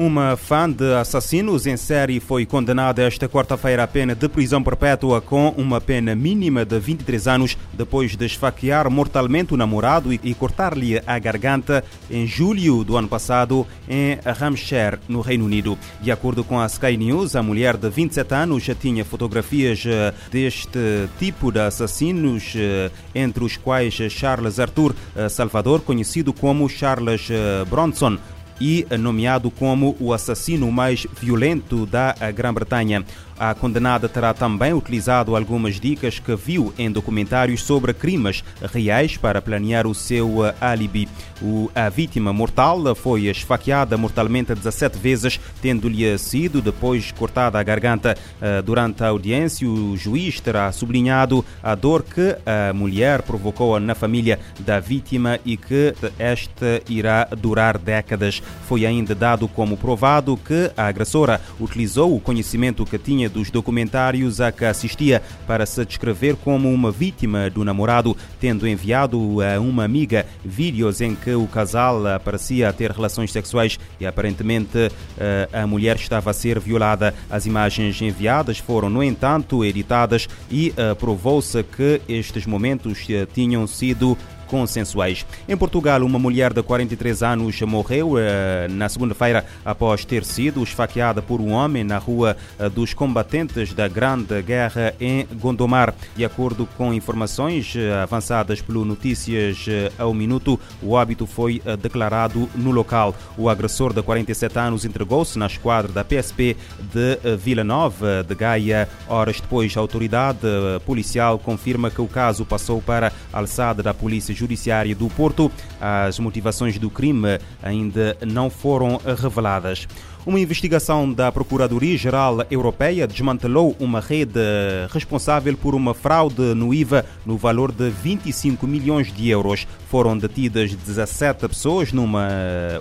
Uma fã de assassinos em série foi condenada esta quarta-feira à pena de prisão perpétua com uma pena mínima de 23 anos depois de esfaquear mortalmente o namorado e cortar-lhe a garganta em julho do ano passado em Hampshire, no Reino Unido. De acordo com a Sky News, a mulher de 27 anos já tinha fotografias eh, deste tipo de assassinos, eh, entre os quais Charles Arthur eh, Salvador, conhecido como Charles Bronson e nomeado como o assassino mais violento da Grã-Bretanha. A condenada terá também utilizado algumas dicas que viu em documentários sobre crimes reais para planear o seu álibi. O, a vítima mortal foi esfaqueada mortalmente 17 vezes, tendo-lhe sido depois cortada a garganta. Eh, durante a audiência, o juiz terá sublinhado a dor que a mulher provocou na família da vítima e que esta irá durar décadas. Foi ainda dado como provado que a agressora utilizou o conhecimento que tinha dos documentários a que assistia para se descrever como uma vítima do namorado, tendo enviado a uma amiga vídeos em que o casal parecia ter relações sexuais e aparentemente eh, a mulher estava a ser violada. As imagens enviadas foram, no entanto, editadas e eh, provou-se que estes momentos eh, tinham sido consensuais. Em Portugal, uma mulher de 43 anos morreu eh, na segunda-feira após ter sido esfaqueada por um homem na rua eh, dos combatentes da Grande Guerra em Gondomar. De acordo com informações eh, avançadas pelo Notícias ao Minuto, o óbito foi declarado no local. O agressor de 47 anos entregou-se na esquadra da PSP de Vila Nova de Gaia. Horas depois, a autoridade policial confirma que o caso passou para a alçada da Polícia Judiciária do Porto. As motivações do crime ainda não foram reveladas. Uma investigação da Procuradoria-Geral Europeia desmantelou uma rede responsável por uma fraude no IVA no valor de 25 milhões de euros. Foram detidas 17 pessoas numa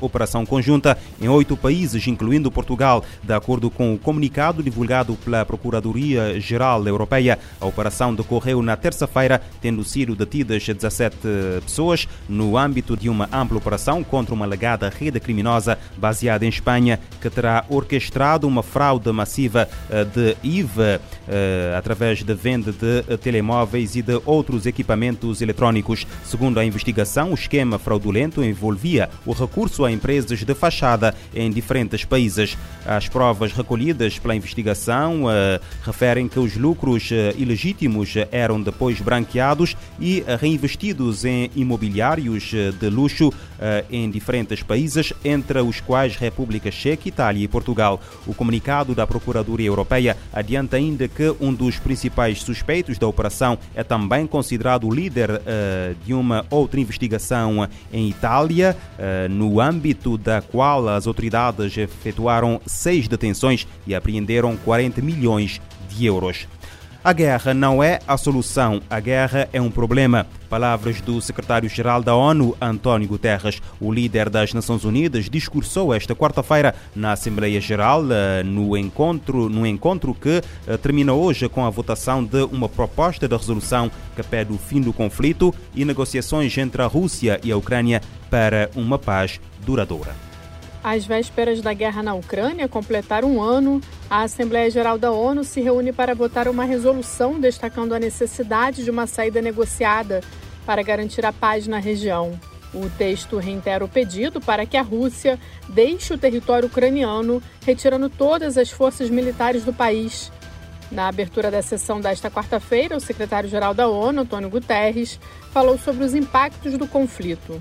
operação conjunta em oito países, incluindo Portugal. De acordo com o comunicado divulgado pela Procuradoria-Geral Europeia, a operação decorreu na terça-feira, tendo sido detidas 17 pessoas no âmbito de uma ampla operação contra uma alegada rede criminosa baseada em Espanha que terá orquestrado uma fraude massiva eh, de IVA eh, através da venda de eh, telemóveis e de outros equipamentos eletrónicos. Segundo a investigação, o esquema fraudulento envolvia o recurso a empresas de fachada em diferentes países. As provas recolhidas pela investigação referem que os lucros ilegítimos eram depois branqueados e reinvestidos em imobiliários de luxo em diferentes países, entre os quais República Checa, Itália e Portugal. O comunicado da Procuradoria Europeia adianta ainda que um dos principais suspeitos da operação é também considerado líder uh, de uma outra investigação em Itália, uh, no âmbito da qual as autoridades efetuaram seis detenções e apreenderam 40 milhões de euros. A guerra não é a solução, a guerra é um problema. Palavras do secretário-geral da ONU, António Guterres. O líder das Nações Unidas discursou esta quarta-feira na Assembleia Geral, eh, no encontro, no encontro que eh, termina hoje com a votação de uma proposta de resolução que pede o fim do conflito e negociações entre a Rússia e a Ucrânia para uma paz duradoura. Às vésperas da guerra na Ucrânia completar um ano, a Assembleia Geral da ONU se reúne para votar uma resolução destacando a necessidade de uma saída negociada para garantir a paz na região. O texto reitera o pedido para que a Rússia deixe o território ucraniano, retirando todas as forças militares do país. Na abertura da sessão desta quarta-feira, o secretário-geral da ONU, Antônio Guterres, falou sobre os impactos do conflito.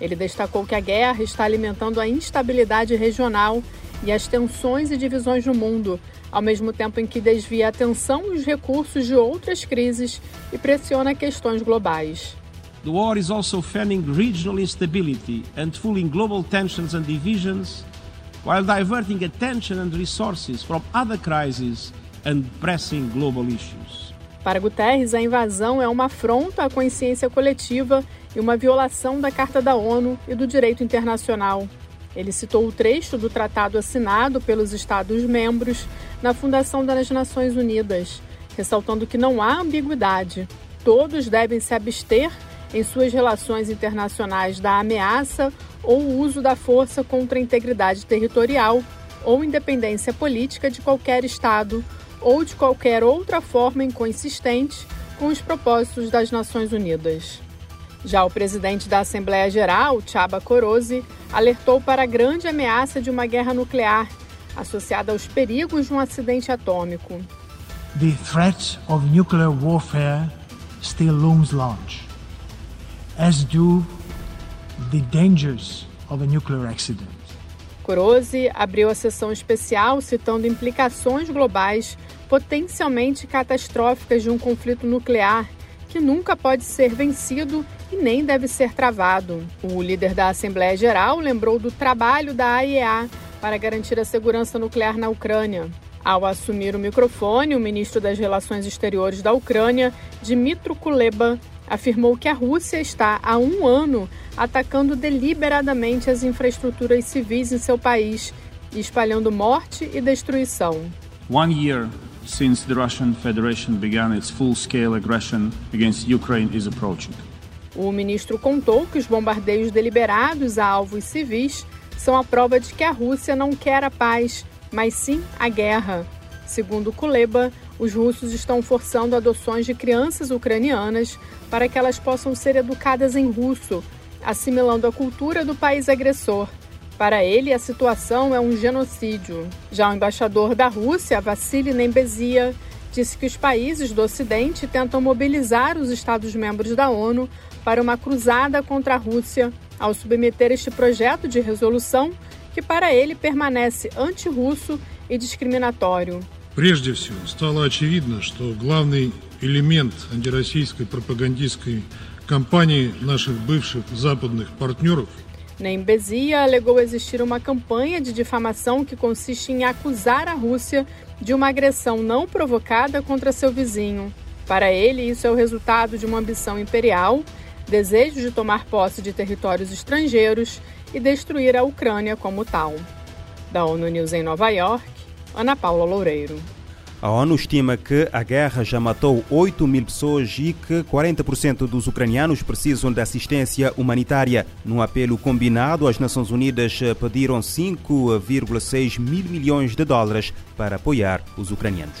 Ele destacou que a guerra está alimentando a instabilidade regional e as tensões e divisões no mundo, ao mesmo tempo em que desvia a atenção e os recursos de outras crises e pressiona questões globais. The war is also fanning regional instability and fueling global tensions and divisions, while diverting attention and resources from other crises and pressing global issues. Para Guterres, a invasão é uma afronta à consciência coletiva e uma violação da Carta da ONU e do direito internacional. Ele citou o trecho do tratado assinado pelos Estados-membros na fundação das Nações Unidas, ressaltando que não há ambiguidade. Todos devem se abster em suas relações internacionais da ameaça ou uso da força contra a integridade territorial, ou independência política de qualquer Estado ou de qualquer outra forma inconsistente com os propósitos das Nações Unidas. Já o presidente da Assembleia Geral, Chaba Korosi, alertou para a grande ameaça de uma guerra nuclear, associada aos perigos de um acidente atômico. The threat of nuclear warfare still looms large, as do the dangers of a nuclear accident. Korosi abriu a sessão especial citando implicações globais potencialmente catastróficas de um conflito nuclear que nunca pode ser vencido e nem deve ser travado. O líder da Assembleia Geral lembrou do trabalho da AIEA para garantir a segurança nuclear na Ucrânia. Ao assumir o microfone, o ministro das Relações Exteriores da Ucrânia, Dmitry Kuleba, afirmou que a Rússia está há um ano atacando deliberadamente as infraestruturas civis em seu país espalhando morte e destruição. One year since the Russian Federation began its full-scale aggression against Ukraine is approaching. O ministro contou que os bombardeios deliberados a alvos civis são a prova de que a Rússia não quer a paz, mas sim a guerra. Segundo Kuleba, os russos estão forçando adoções de crianças ucranianas para que elas possam ser educadas em russo, assimilando a cultura do país agressor. Para ele, a situação é um genocídio. Já o embaixador da Rússia, Vassili Nembezia, disse que os países do Ocidente tentam mobilizar os Estados-membros da ONU para uma cruzada contra a Rússia ao submeter este projeto de resolução que, para ele, permanece anti-russo e discriminatório. Прежде всего, стало очевидно, что главный элемент антироссийской пропагандистской кампании наших бывших западных партнеров – Nembezia alegou existir uma campanha de difamação que consiste em acusar a Rússia de uma agressão não provocada contra seu vizinho. Para ele, isso é o resultado de uma ambição imperial, desejo de tomar posse de territórios estrangeiros e destruir a Ucrânia como tal. Da ONU News em Nova York, Ana Paula Loureiro. A ONU estima que a guerra já matou 8 mil pessoas e que 40% dos ucranianos precisam de assistência humanitária. Num apelo combinado, as Nações Unidas pediram 5,6 mil milhões de dólares para apoiar os ucranianos.